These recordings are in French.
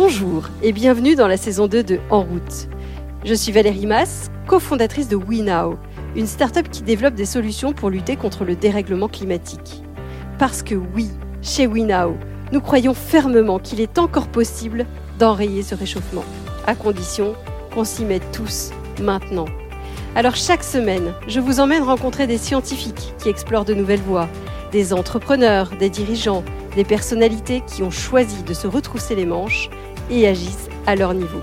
Bonjour et bienvenue dans la saison 2 de En route. Je suis Valérie Mass, cofondatrice de WeNow, une start-up qui développe des solutions pour lutter contre le dérèglement climatique. Parce que oui, chez WeNow, nous croyons fermement qu'il est encore possible d'enrayer ce réchauffement, à condition qu'on s'y mette tous maintenant. Alors chaque semaine, je vous emmène rencontrer des scientifiques qui explorent de nouvelles voies, des entrepreneurs, des dirigeants, des personnalités qui ont choisi de se retrousser les manches et agissent à leur niveau.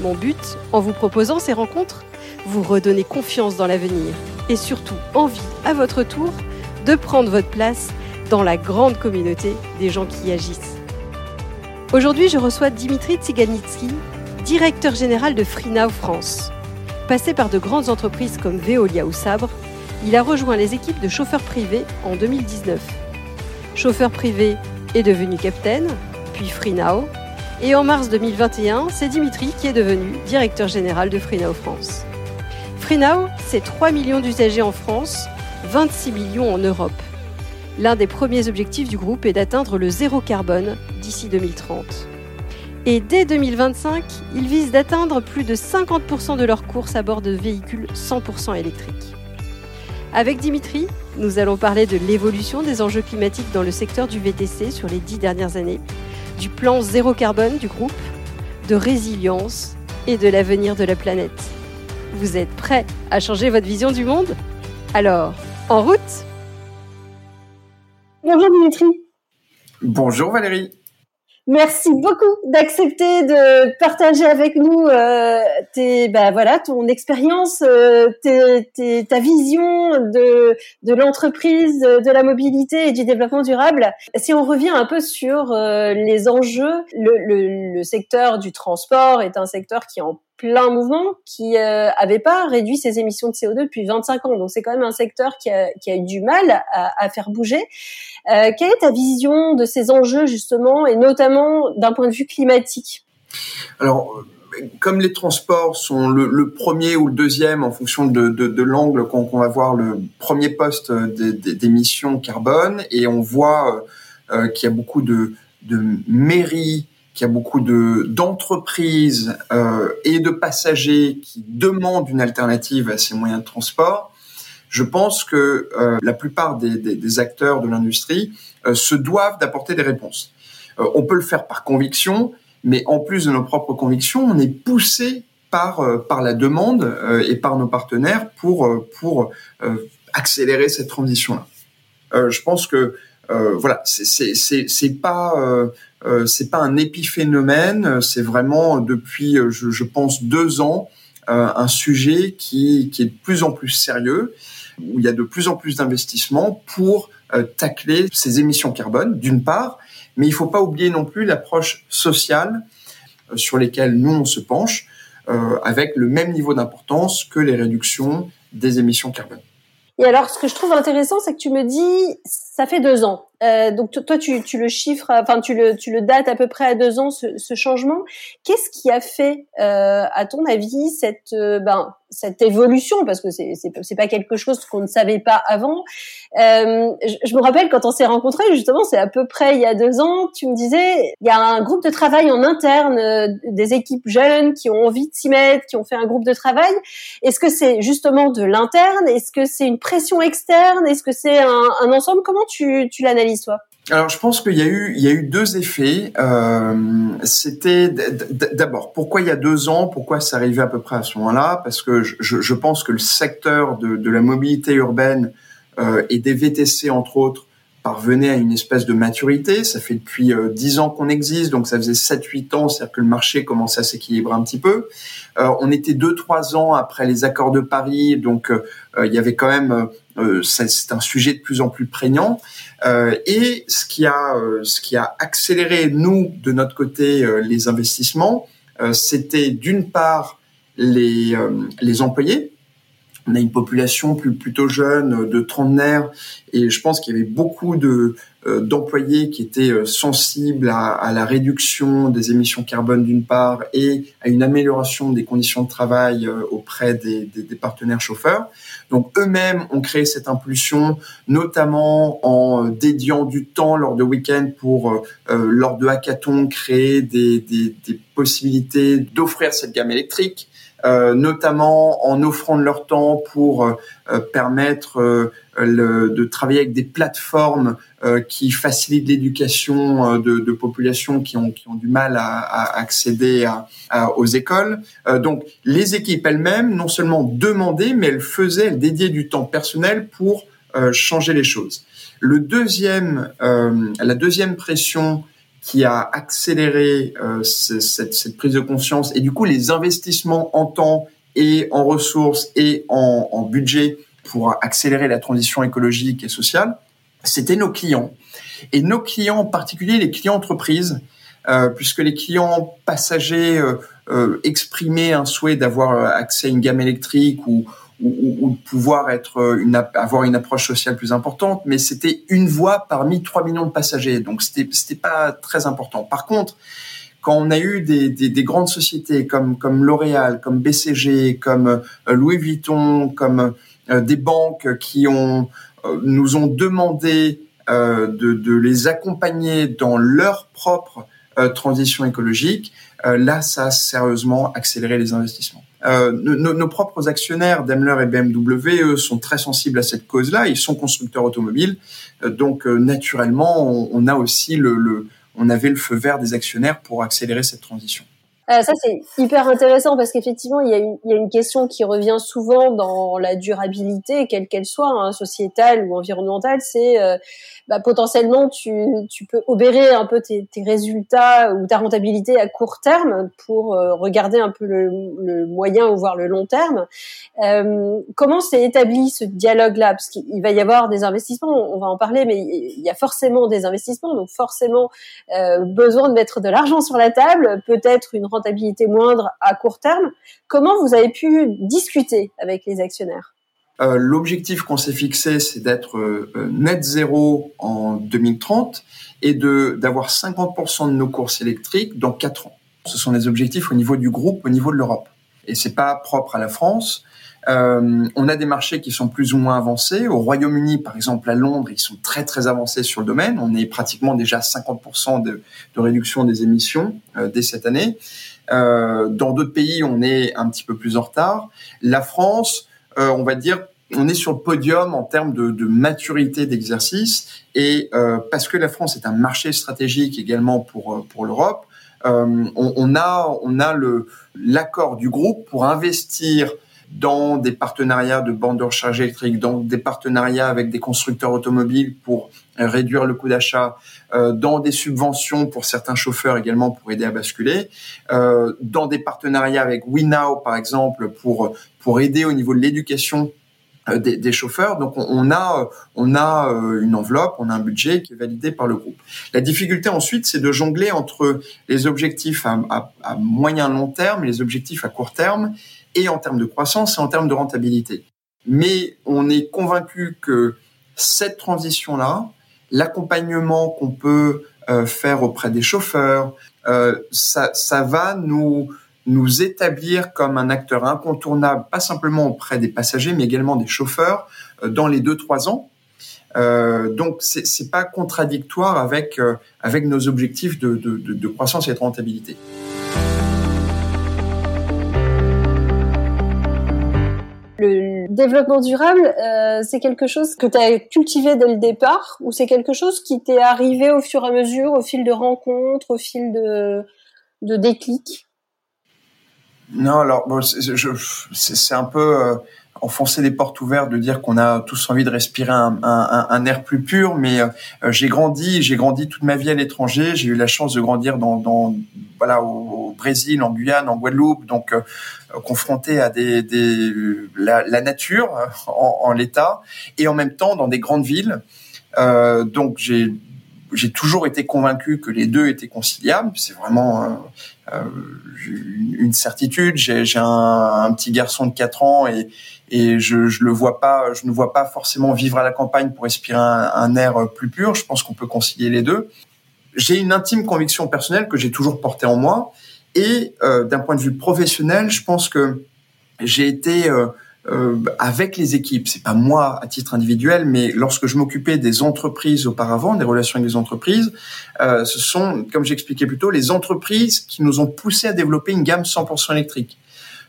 Mon but, en vous proposant ces rencontres, vous redonner confiance dans l'avenir et surtout envie, à votre tour, de prendre votre place dans la grande communauté des gens qui agissent. Aujourd'hui, je reçois Dimitri Tsiganitsky, directeur général de FreeNow France. Passé par de grandes entreprises comme Veolia ou Sabre, il a rejoint les équipes de chauffeurs privés en 2019. Chauffeur privé est devenu capitaine, puis FreeNow, et en mars 2021, c'est Dimitri qui est devenu directeur général de FreeNow France. FreeNow, c'est 3 millions d'usagers en France, 26 millions en Europe. L'un des premiers objectifs du groupe est d'atteindre le zéro carbone d'ici 2030. Et dès 2025, ils visent d'atteindre plus de 50% de leurs courses à bord de véhicules 100% électriques. Avec Dimitri, nous allons parler de l'évolution des enjeux climatiques dans le secteur du VTC sur les dix dernières années, du plan zéro carbone du groupe, de résilience et de l'avenir de la planète. Vous êtes prêts à changer votre vision du monde? Alors, en route Bonjour Dimitri. Bonjour Valérie. Merci beaucoup d'accepter de partager avec nous euh, tes, bah, voilà, ton expérience, euh, ta vision de, de l'entreprise, de la mobilité et du développement durable. Si on revient un peu sur euh, les enjeux, le, le, le secteur du transport est un secteur qui en plein mouvement qui euh, avait pas réduit ses émissions de CO2 depuis 25 ans. Donc c'est quand même un secteur qui a, eu du mal à, faire bouger. Euh, quelle est ta vision de ces enjeux justement et notamment d'un point de vue climatique? Alors comme les transports sont le, premier ou le deuxième en fonction de, l'angle qu'on va voir le premier poste d'émissions carbone et on voit euh, qu'il y a beaucoup de mairies qu'il y a beaucoup de d'entreprises euh, et de passagers qui demandent une alternative à ces moyens de transport, je pense que euh, la plupart des, acteurs de l'industrie euh, se doivent d'apporter des réponses. On peut le faire par conviction, mais en plus de nos propres convictions, on est poussé par par la demande et par nos partenaires pour pour accélérer cette transition-là. je pense que voilà, c'est pas euh, c'est pas un épiphénomène, c'est vraiment depuis, euh, je, pense, deux ans, euh, un sujet qui, qui, est de plus en plus sérieux, où il y a de plus en plus d'investissements pour euh, tacler ces émissions carbone, d'une part, mais il faut pas oublier non plus l'approche sociale euh, sur lesquelles nous on se penche, avec le même niveau d'importance que les réductions des émissions carbone. Et alors, ce que je trouve intéressant, c'est que tu me dis, ça fait deux ans. Euh, donc toi, tu, le chiffres, enfin tu le, tu le dates à peu près à deux ans ce, changement. Qu'est-ce qui a fait, euh, à ton avis, cette, euh, ben, cette évolution? Parce que c'est, c'est, pas quelque chose qu'on ne savait pas avant. Je, me rappelle quand on s'est rencontrés, justement, c'est à peu près il y a deux ans. Tu me disais, il y a un groupe de travail en interne, des équipes jeunes qui ont envie de s'y mettre, qui ont fait un groupe de travail. Est-ce que c'est justement de l'interne? Est-ce que c'est une pression externe? Est-ce que c'est un, un ensemble? Comment tu, tu l'analyses, toi? Alors, je pense qu'il y a eu, y a eu deux effets. Euh, C'était d'abord pourquoi il y a deux ans, pourquoi ça arrivait à peu près à ce moment-là, parce que je, je, pense que le secteur de, de la mobilité urbaine euh, et des VTC entre autres parvenait à une espèce de maturité. Ça fait depuis euh, dix ans qu'on existe, donc ça faisait sept, huit ans, c'est-à-dire que le marché commençait à s'équilibrer un petit peu. Euh, on était deux, trois ans après les accords de Paris, donc euh, il y avait quand même, c'est un sujet de plus en plus prégnant. et ce qui a, ce qui a accéléré nous de notre côté les investissements, c'était d'une part les, les employés, on a une population plus, plutôt jeune, de trentenaires, et je pense qu'il y avait beaucoup de, euh, d'employés qui étaient euh, sensibles à, la réduction des émissions carbone d'une part et à une amélioration des conditions de travail euh, auprès des, partenaires chauffeurs. Donc eux-mêmes ont créé cette impulsion, notamment en dédiant du temps lors de week-ends pour, lors de hackathons, créer des, des possibilités d'offrir cette gamme électrique. Euh, notamment en offrant de leur temps pour euh, euh, permettre de travailler avec des plateformes qui facilitent l'éducation de, de, populations qui ont, qui ont du mal à, à accéder à, aux écoles. donc les équipes elles-mêmes non seulement demandaient, mais elles faisaient, elles dédiaient du temps personnel pour changer les choses. Le deuxième, la deuxième pression qui a accéléré euh, cette, cette, prise de conscience et du coup les investissements en temps et en ressources et en, en budget pour accélérer la transition écologique et sociale, c'était nos clients. Et nos clients, en particulier les clients entreprises, euh, puisque les clients passagers euh, euh exprimaient un souhait d'avoir accès à une gamme électrique ou, ou, de pouvoir être euh, une, avoir une approche sociale plus importante, mais c'était une voie parmi 3 millions de passagers, donc c'était c'était pas très important. Par contre, quand on a eu des, des, des grandes sociétés comme comme L'Oréal, comme BCG, comme euh, Louis Vuitton, comme euh, des banques qui ont nous ont demandé de, de, les accompagner dans leur propre transition écologique, là ça a sérieusement accéléré les investissements. Euh, nos, propres actionnaires, Daimler et BMW, eux, sont très sensibles à cette cause-là. Ils sont constructeurs automobiles, euh, donc euh, naturellement, on, a aussi le, le, on avait le feu vert des actionnaires pour accélérer cette transition. Euh, ça, c'est hyper intéressant parce qu'effectivement, il y, a une, y a une question qui revient souvent dans la durabilité, quelle qu'elle soit, hein, sociétale ou environnementale, c'est euh, bah, potentiellement tu, tu peux obérer un peu tes, résultats ou ta rentabilité à court terme pour euh, regarder un peu le, moyen ou voir le long terme. Euh, comment s'est établi ce dialogue-là? Parce qu'il va y avoir des investissements, on va en parler, mais il y a forcément des investissements, donc forcément besoin de mettre de l'argent sur la table, peut-être une rentabilité moindre à court terme. Comment vous avez pu discuter avec les actionnaires? Euh, L'objectif qu'on s'est fixé, c'est d'être euh, net zéro en 2030 et de d'avoir 50% de nos courses électriques dans 4 ans. Ce sont des objectifs au niveau du groupe, au niveau de l'Europe. Et c'est pas propre à la France. Euh, on a des marchés qui sont plus ou moins avancés. Au Royaume-Uni, par exemple, à Londres, ils sont très très avancés sur le domaine. On est pratiquement déjà à 50% de, de, réduction des émissions euh, dès cette année. Euh, dans d'autres pays, on est un petit peu plus en retard. La France, euh, on va dire, on est sur le podium en termes de, de maturité d'exercice. Et euh, parce que la France est un marché stratégique également pour pour l'Europe, on, on, a on a le l'accord du groupe pour investir dans des partenariats de bandes de recharge électrique, dans des partenariats avec des constructeurs automobiles pour euh, réduire le coût d'achat, euh, dans des subventions pour certains chauffeurs également pour aider à basculer, euh, dans des partenariats avec WeNow par exemple pour pour aider au niveau de l'éducation des, des, chauffeurs. Donc on, a on a une enveloppe, on a un budget qui est validé par le groupe. La difficulté ensuite, c'est de jongler entre les objectifs à, à, à moyen long terme les objectifs à court terme et en termes de croissance et en termes de rentabilité. Mais on est convaincu que cette transition-là, l'accompagnement qu'on peut euh, faire auprès des chauffeurs, euh, ça, ça va nous nous établir comme un acteur incontournable, pas simplement auprès des passagers, mais également des chauffeurs euh, dans les deux trois ans. Euh, donc c'est c'est pas contradictoire avec euh, avec nos objectifs de, de, croissance et de rentabilité. le développement durable, c'est quelque chose que tu as cultivé dès le départ ou c'est quelque chose qui t'est arrivé au fur et à mesure, au fil de rencontres, au fil de, de déclics? Non, alors bon, c'est un peu euh, enfoncer des portes ouvertes de dire qu'on a tous envie de respirer un, un, un air plus pur, mais euh, j'ai grandi, j'ai grandi toute ma vie à l'étranger. J'ai eu la chance de grandir dans, dans voilà au, Brésil, en Guyane, en Guadeloupe, donc euh, confronté à des, des la, la, nature en, en l'état et en même temps dans des grandes villes. Euh, donc j'ai j'ai toujours été convaincu que les deux étaient conciliables. C'est vraiment euh, une certitude. J'ai un, petit garçon de 4 ans et, je, je le vois pas, je ne vois pas forcément vivre à la campagne pour respirer un, air plus pur. Je pense qu'on peut concilier les deux. J'ai une intime conviction personnelle que j'ai toujours portée en moi. Et euh, d'un point de vue professionnel, je pense que j'ai été euh, euh, avec les équipes, c'est pas moi à titre individuel, mais lorsque je m'occupais des entreprises auparavant, des relations avec les entreprises, euh, ce sont, comme j'expliquais plus tôt, les entreprises qui nous ont poussé à développer une gamme 100% électrique.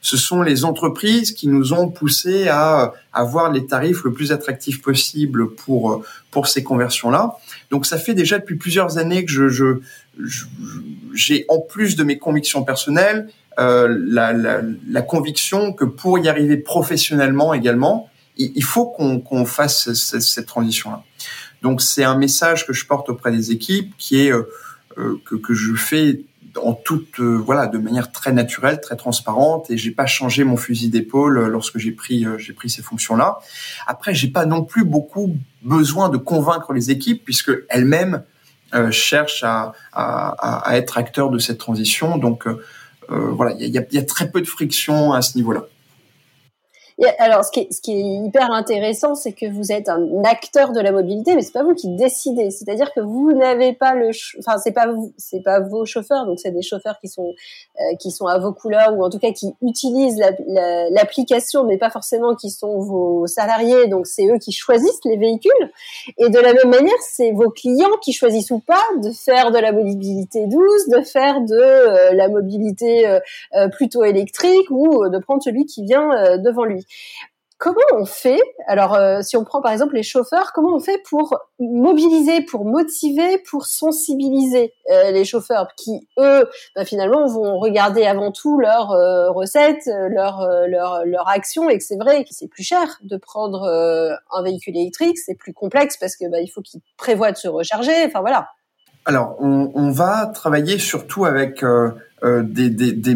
Ce sont les entreprises qui nous ont poussé à avoir les tarifs le plus attractifs possible pour pour ces conversions-là. Donc ça fait déjà depuis plusieurs années que je, je j'ai en plus de mes convictions personnelles euh, la, la, la, conviction que pour y arriver professionnellement également, il, faut qu'on fasse cette, transition-là. Donc c'est un message que je porte auprès des équipes, qui est euh, euh, que, que, je fais en toute voilà de manière très naturelle, très transparente, et j'ai pas changé mon fusil d'épaule lorsque j'ai pris j'ai pris ces fonctions-là. Après, j'ai pas non plus beaucoup besoin de convaincre les équipes puisque elles-mêmes cherchent à, à, à, être acteurs de cette transition. Donc euh, voilà, il y a, y a très peu de friction à ce niveau-là alors, ce qui, est, ce qui est hyper intéressant, c'est que vous êtes un acteur de la mobilité, mais c'est pas vous qui décidez. C'est-à-dire que vous n'avez pas le, enfin, c'est pas vous, c'est pas vos chauffeurs, donc c'est des chauffeurs qui sont euh, qui sont à vos couleurs ou en tout cas qui utilisent l'application, mais pas forcément qui sont vos salariés. Donc c'est eux qui choisissent les véhicules. Et de la même manière, c'est vos clients qui choisissent ou pas de faire de la mobilité douce, de faire de euh, la mobilité euh, plutôt électrique ou de prendre celui qui vient devant lui. Comment on fait Alors, euh, si on prend par exemple les chauffeurs, comment on fait pour mobiliser, pour motiver, pour sensibiliser euh, les chauffeurs qui, eux, bah, finalement, vont regarder avant tout leurs euh, recettes, leurs leur, leur actions, et que c'est vrai que c'est plus cher de prendre un véhicule électrique, c'est plus complexe parce que bah, il faut qu'ils prévoient de se recharger. Enfin voilà. Alors, on, va travailler surtout avec des,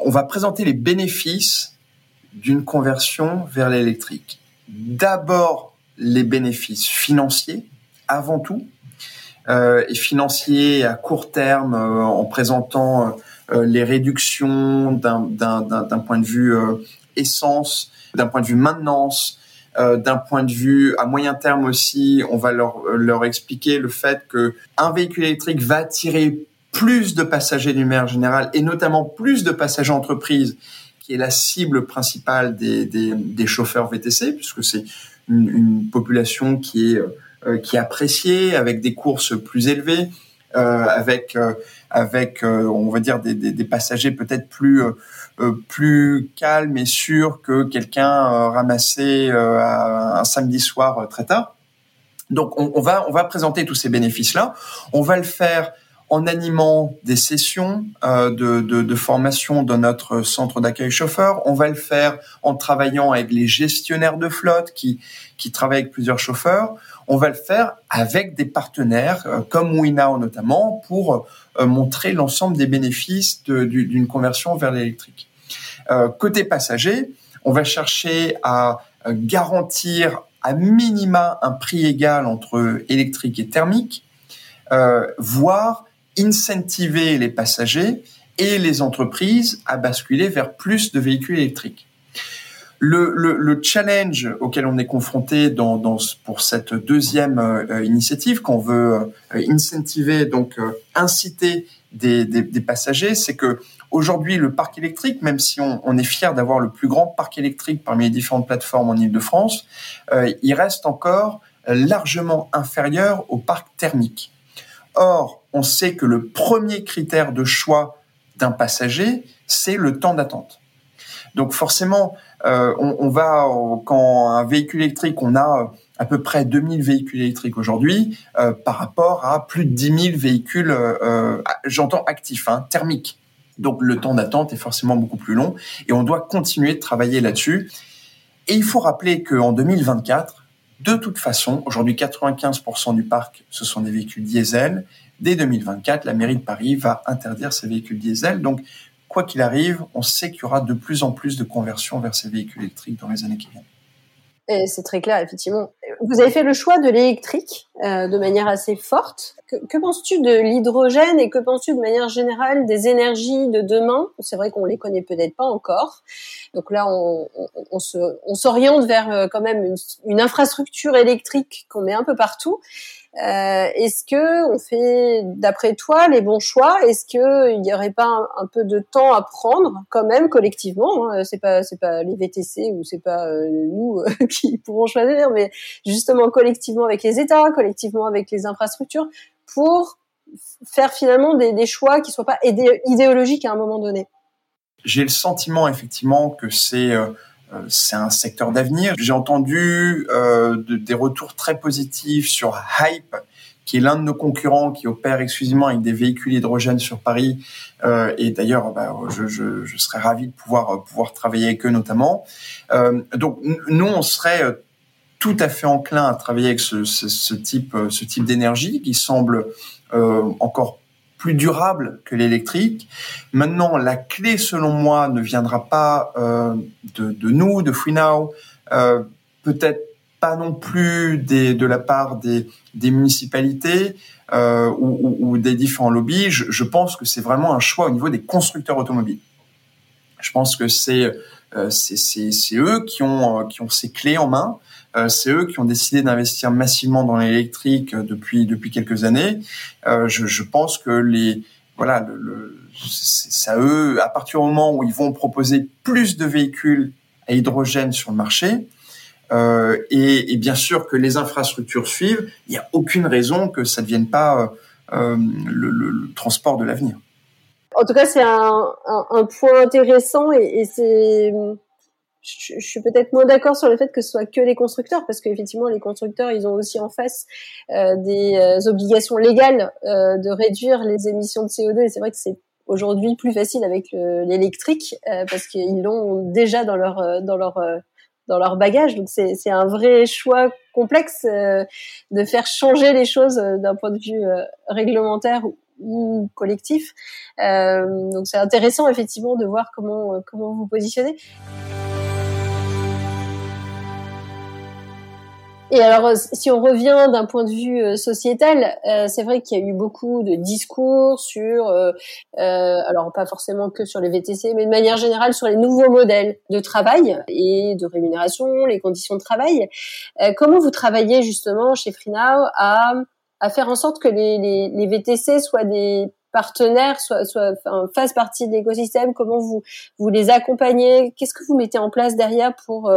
on va présenter les bénéfices d'une conversion vers l'électrique. D'abord, les bénéfices financiers, avant tout, euh, et financiers à court terme euh, en présentant euh, les réductions d'un point de vue euh, essence, d'un point de vue maintenance, euh, d'un point de vue à moyen terme aussi, on va leur, leur expliquer le fait que un véhicule électrique va attirer plus de passagers du manière générale et notamment plus de passagers entreprises qui est la cible principale des, des, des chauffeurs VTC, puisque c'est une, une, population qui est euh, qui est appréciée, avec des courses plus élevées, euh, avec euh, avec euh, on va dire des, des, passagers peut-être plus plus calmes et sûrs que quelqu'un ramassé un samedi soir très tard. Donc on, on, va on va présenter tous ces bénéfices là. On va le faire en animant des sessions euh, de, formation dans notre centre d'accueil chauffeur. On va le faire en travaillant avec les gestionnaires de flotte qui, qui travaillent avec plusieurs chauffeurs. On va le faire avec des partenaires euh, comme Winnow notamment pour euh, montrer l'ensemble des bénéfices d'une conversion vers l'électrique. Côté passager, on va chercher à garantir à minima un prix égal entre électrique et thermique, voire incentiver les passagers et les entreprises à basculer vers plus de véhicules électriques. Le, le, le challenge auquel on est confronté dans, dans, pour cette deuxième euh, initiative, qu'on veut euh, incentiver, donc euh, inciter des, des, des passagers, c'est que aujourd'hui le parc électrique, même si on, on est fier d'avoir le plus grand parc électrique parmi les différentes plateformes en Ile-de-France, il reste encore largement inférieur au parc thermique. Or, on sait que le premier critère de choix d'un passager, c'est le temps d'attente. Donc forcément, euh, on, on, va quand un véhicule électrique, on a euh, à peu près 2000 véhicules électriques aujourd'hui euh, par rapport à plus de 10 000 véhicules, euh, j'entends actifs, hein, thermiques. Donc le temps d'attente est forcément beaucoup plus long et on doit continuer de travailler là-dessus. Et il faut rappeler qu'en 2024, de toute façon, aujourd'hui, 95% du parc, ce sont des véhicules diesel. Dès 2024, la mairie de Paris va interdire ces véhicules diesel. Donc, quoi qu'il arrive, on sait qu'il y aura de plus en plus de conversions vers ces véhicules électriques dans les années qui viennent. C'est très clair, effectivement. Vous avez fait le choix de l'électrique euh, de manière assez forte. Que, que penses-tu de l'hydrogène et que penses-tu de manière générale des énergies de demain? C'est vrai qu'on les connaît peut-être pas encore. Donc là, on, on, on, se, on s'oriente vers euh, quand même une, une infrastructure électrique qu'on met un peu partout. Euh, est-ce que on fait, d'après toi, les bons choix Est-ce que il y aurait pas un, peu de temps à prendre, quand même, collectivement hein C'est pas, c'est pas les VTC ou c'est pas euh, nous euh, qui pourrons choisir, mais justement collectivement avec les États, collectivement avec les infrastructures, pour faire finalement des, des choix qui soient pas idéologiques à un moment donné? J'ai le sentiment effectivement que c'est euh, c'est un secteur d'avenir. J'ai entendu euh, de, des retours très positifs sur Hype, qui est l'un de nos concurrents qui opère exclusivement avec des véhicules hydrogène sur Paris. Euh, et d'ailleurs, bah, je, serais ravi de pouvoir travailler avec eux notamment. Euh, donc nous, on serait tout à fait enclin à travailler avec ce, type d'énergie qui semble euh, encore plus durable que l'électrique. Maintenant, la clé, selon moi, ne viendra pas euh, de, nous, de FreeNow, euh, peut-être pas non plus de la part des, municipalités euh, ou, des différents lobbies. Je, pense que c'est vraiment un choix au niveau des constructeurs automobiles. Je pense que c'est euh, c'est eux qui ont qui ont ces clés en main. Euh, c'est eux qui ont décidé d'investir massivement dans l'électrique depuis depuis quelques années. Je, je, pense que les voilà le, le c'est à eux à partir du moment où ils vont proposer plus de véhicules à hydrogène sur le marché. Euh, et, et, bien sûr que les infrastructures suivent. Il n'y a aucune raison que ça ne devienne pas euh, le, le, le, transport de l'avenir. En tout cas, c'est un, un, un, point intéressant et, et c'est je, suis peut-être moins d'accord sur le fait que ce soit que les constructeurs, parce qu'effectivement, les constructeurs, ils ont aussi en face euh, des euh, obligations légales euh, de réduire les émissions de CO2. Et c'est vrai que c'est aujourd'hui plus facile avec l'électrique, euh, parce qu'ils l'ont déjà dans leur euh, dans leur dans leur bagage. Donc c'est un vrai choix complexe de faire changer les choses d'un point de vue réglementaire ou collectif. donc c'est intéressant effectivement de voir comment comment vous positionnez. Et alors, euh, si on revient d'un point de vue euh, sociétal, euh, c'est vrai qu'il y a eu beaucoup de discours sur, euh, alors pas forcément que sur les VTC, mais de manière générale sur les nouveaux modèles de travail et de rémunération, les conditions de travail. comment vous travaillez justement chez FreeNow à, à faire en sorte que les, les, les VTC soient des partenaires, soit, soit enfin, fassent partie de l'écosystème? Comment vous vous les accompagnez? Qu'est-ce que vous mettez en place derrière pour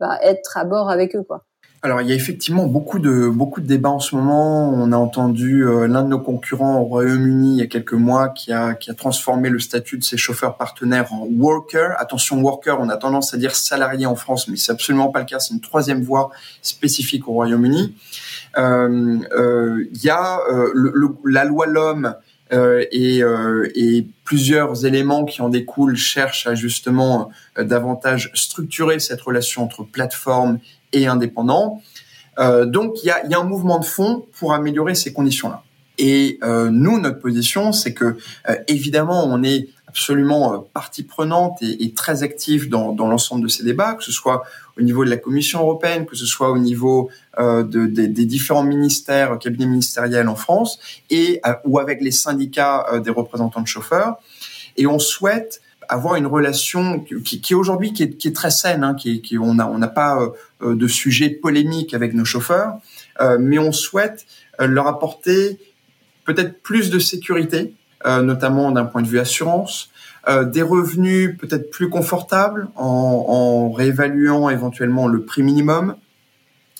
bah, être à bord avec eux, quoi? Alors il y a effectivement beaucoup de beaucoup de débats en ce moment. On a entendu euh, l'un de nos concurrents au Royaume-Uni il y a quelques mois qui a qui a transformé le statut de ses chauffeurs partenaires en worker. Attention worker, on a tendance à dire salarié en France, mais c'est absolument pas le cas. C'est une troisième voie spécifique au Royaume-Uni. Euh, euh, il y a le, la loi l'homme et, et, plusieurs éléments qui en découlent cherchent à justement davantage structurer cette relation entre plateforme et indépendants. Euh, donc il y a, un mouvement de fond pour améliorer ces conditions-là. Et euh, nous, notre position, c'est que euh, évidemment, on est absolument partie prenante et, très active dans, l'ensemble de ces débats, que ce soit au niveau de la Commission européenne, que ce soit au niveau de, de, des différents ministères, cabinets ministériels en France, et ou avec les syndicats des représentants de chauffeurs. Et on souhaite avoir une relation qui, qui aujourd'hui qui est, qui est, très saine, hein, qui, qui on n'a on n'a pas euh, euh, de sujet polémique avec nos chauffeurs, euh, mais on souhaite euh, leur apporter peut-être plus de sécurité, euh, notamment d'un point de vue assurance, des revenus peut-être plus confortables en, en réévaluant éventuellement le prix minimum,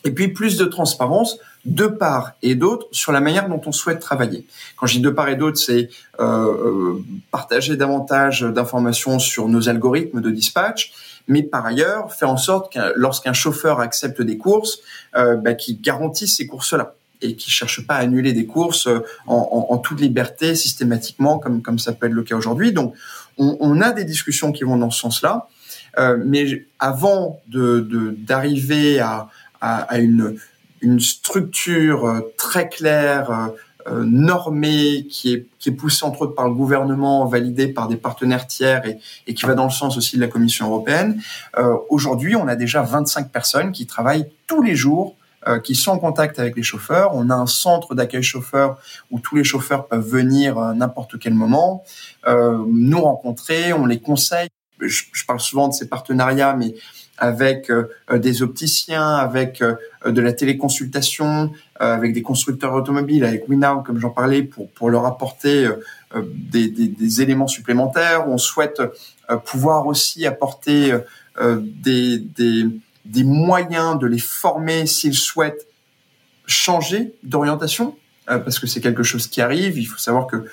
et puis plus de transparence de part et d'autre sur la manière dont on souhaite travailler. Quand je dis de part et d'autre, c'est euh, euh, partager davantage d'informations sur nos algorithmes de dispatch, mais par ailleurs faire en sorte que lorsqu'un chauffeur accepte des courses, euh, bah, qu'il garantisse ces courses-là et qui cherche pas à annuler des courses en, en, en, toute liberté systématiquement comme comme ça peut être le cas aujourd'hui. Donc on, on, a des discussions qui vont dans ce sens-là, euh, mais avant de d'arriver à, à, à une une structure euh, très claire, euh, normé, qui est, qui est poussé entre autres par le gouvernement, validé par des partenaires tiers et, et qui va dans le sens aussi de la Commission européenne. Aujourd'hui, on a déjà 25 personnes qui travaillent tous les jours qui sont en contact avec les chauffeurs. On a un centre d'accueil chauffeur où tous les chauffeurs peuvent venir à n'importe quel moment, euh, nous rencontrer, on les conseille. Je, je, parle souvent de ces partenariats, mais avec euh, des opticiens, avec euh, de la téléconsultation, euh, avec des constructeurs automobiles, avec Winow, comme j'en parlais, pour, leur apporter des, éléments supplémentaires. On souhaite pouvoir aussi apporter des, moyens de les former s'ils souhaitent changer d'orientation, parce que c'est quelque chose qui arrive. Il faut savoir que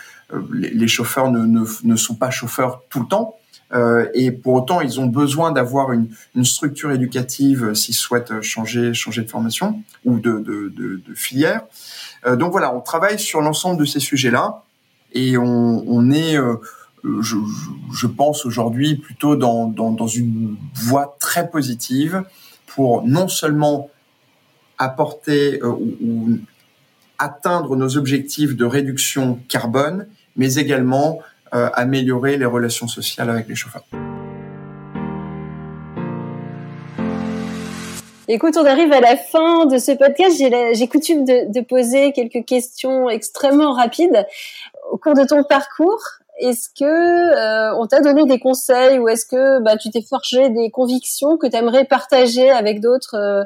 les, chauffeurs ne sont pas chauffeurs tout le temps. Euh, et pour autant, ils ont besoin d'avoir une, une, structure éducative euh, s'ils souhaitent changer, changer de formation ou de, de, de, de filière. Euh, donc voilà, on travaille sur l'ensemble de ces sujets-là et on, on est, euh, je, je, pense aujourd'hui plutôt dans, dans, dans, une voie très positive pour non seulement apporter ou, atteindre nos objectifs de réduction carbone, mais également euh, améliorer les relations sociales avec les chauffeurs. Écoute, on arrive à la fin de ce podcast. J'ai coutume de, de, poser quelques questions extrêmement rapides. Au cours de ton parcours, est-ce que euh, on t'a donné des conseils ou est-ce que bah, tu t'es forgé des convictions que tu aimerais partager avec d'autres euh,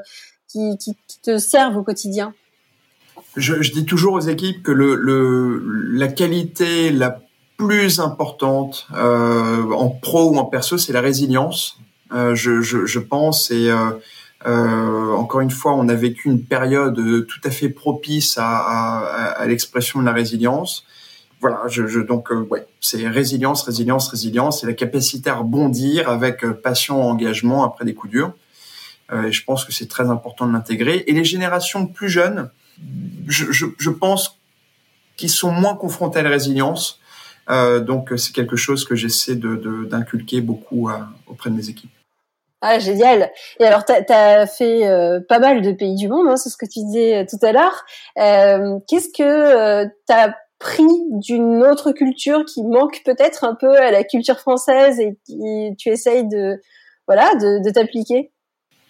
qui, qui, qui, te servent au quotidien? Je, je, dis toujours aux équipes que le, le, la qualité la plus importante euh, en pro ou en perso, c'est la résilience. Euh, je, je, je, pense et euh, euh encore une fois, on a vécu une période tout à fait propice à, à, à l'expression de la résilience. Voilà, je, je donc euh, ouais, c'est résilience, résilience, résilience, c'est la capacité à rebondir avec euh, passion, engagement après des coups durs. et je pense que c'est très important de l'intégrer. Et les générations plus jeunes, je, je, je pense qu'ils sont moins confrontés à la résilience euh, donc c'est quelque chose que j'essaie de, d'inculquer beaucoup auprès de mes équipes. Ah, génial. Et alors, tu as, fait euh, pas mal de pays du monde, hein, c'est ce que tu disais euh, tout à l'heure. Euh, qu'est-ce que tu as pris d'une autre culture qui manque peut-être un peu à la culture française et qui tu essayes de, voilà, de, de t'appliquer?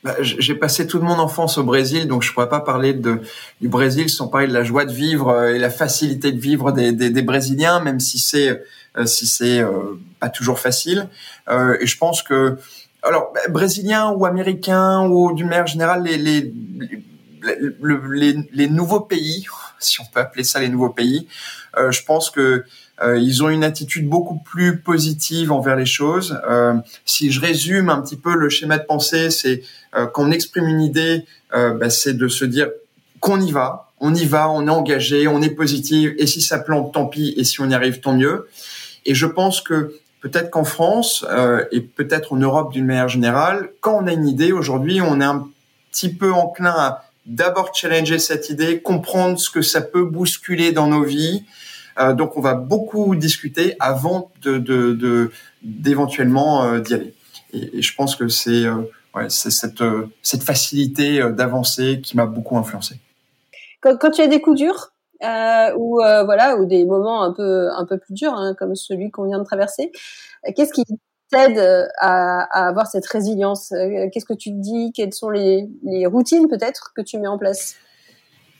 Bah, j'ai passé toute mon enfance au Brésil, donc je pourrais pas parler du Brésil sans parler de la joie de vivre euh, et la facilité de vivre des, Brésiliens, même si c'est euh, si c'est euh, pas toujours facile. Et je pense que alors bah, Brésiliens ou Américains ou d'une manière générale les, les les, nouveaux pays, si on peut appeler ça les nouveaux pays, je pense que euh, ils ont une attitude beaucoup plus positive envers les choses. Euh, si je résume un petit peu le schéma de pensée, c'est euh, quand on exprime une idée, euh, bah, c'est de se dire qu'on y va, on y va, on est engagé, on est positif, et si ça plante, tant pis, et si on y arrive, tant mieux. Et je pense que peut-être qu'en France euh, et peut-être en Europe d'une manière générale, quand on a une idée aujourd'hui, on est un petit peu enclin à d'abord challenger cette idée, comprendre ce que ça peut bousculer dans nos vies, euh, donc on va beaucoup discuter avant de, de, d'éventuellement euh, d'y aller. Et, je pense que c'est euh, cette, facilité d'avancer qui m'a beaucoup influencé. Quand, tu as des coups durs ou voilà ou des moments un peu un peu plus durs hein, comme celui qu'on vient de traverser, qu'est-ce qui t'aide à, avoir cette résilience? Qu'est-ce que tu te dis? Quelles sont les routines peut-être que tu mets en place?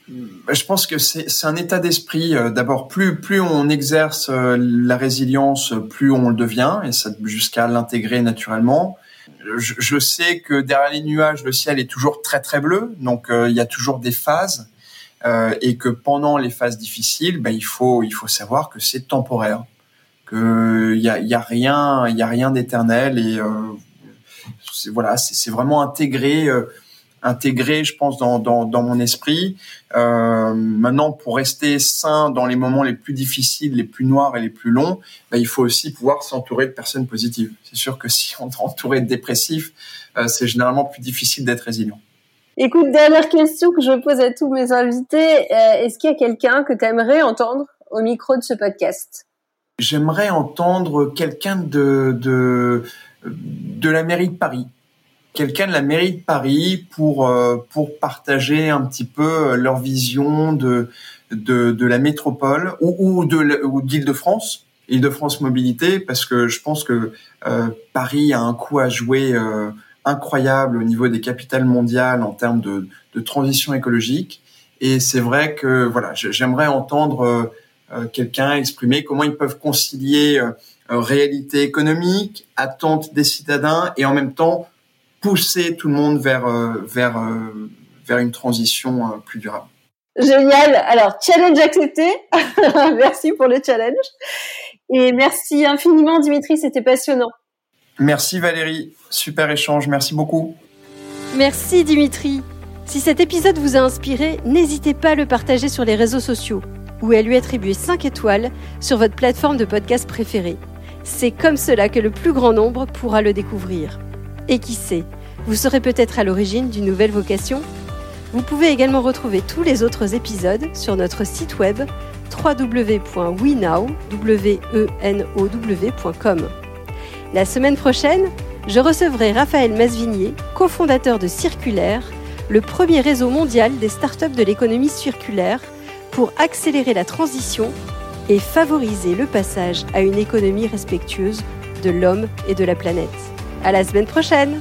Je pense que c'est un état d'esprit. Euh, d'abord, plus plus on exerce euh, la résilience, plus on le devient, et ça jusqu'à l'intégrer naturellement. Je, je, sais que derrière les nuages, le ciel est toujours très très bleu, donc euh, il y a toujours des phases, euh, et que pendant les phases difficiles, ben, il faut il faut savoir que c'est temporaire, que il y a, y a rien y a rien d'éternel, et voilà, c'est vraiment intégré intégré, je pense, dans, dans, dans mon esprit. Euh, maintenant, pour rester sain dans les moments les plus difficiles, les plus noirs et les plus longs, bah, il faut aussi pouvoir s'entourer de personnes positives. C'est sûr que si on est entouré de dépressifs, euh, c'est généralement plus difficile d'être résilient. Écoute, dernière question que je pose à tous mes invités. Euh, est-ce qu'il y a quelqu'un que tu aimerais entendre au micro de ce podcast? J'aimerais entendre quelqu'un de, de, de la mairie de Paris quelqu'un de la mairie de Paris pour euh, pour partager un petit peu euh, leur vision de de, de la métropole ou, ou de ou d'Île-de-France, Île-de-France Mobilité, parce que je pense que euh, Paris a un coup à jouer euh, incroyable au niveau des capitales mondiales en termes de, de transition écologique. Et c'est vrai que voilà, j'aimerais entendre euh, quelqu'un exprimer comment ils peuvent concilier réalité économique, attente des citadins et en même temps pousser tout le monde vers vers vers une transition plus durable. Génial. Alors, challenge accepté. merci pour le challenge. Et merci infiniment, Dimitri. C'était passionnant. Merci, Valérie. Super échange. Merci beaucoup. Merci, Dimitri. Si cet épisode vous a inspiré, n'hésitez pas à le partager sur les réseaux sociaux ou à lui attribuer 5 étoiles sur votre plateforme de podcast préférée. C'est comme cela que le plus grand nombre pourra le découvrir. Et qui sait, vous serez peut-être à l'origine d'une nouvelle vocation vous pouvez également retrouver tous les autres épisodes sur notre site web www.wenow.com. La semaine prochaine, je recevrai Raphaël Masvigné, cofondateur de Circulaire, le premier réseau mondial des startups de l'économie circulaire, pour accélérer la transition et favoriser le passage à une économie respectueuse de l'homme et de la planète. À la semaine prochaine!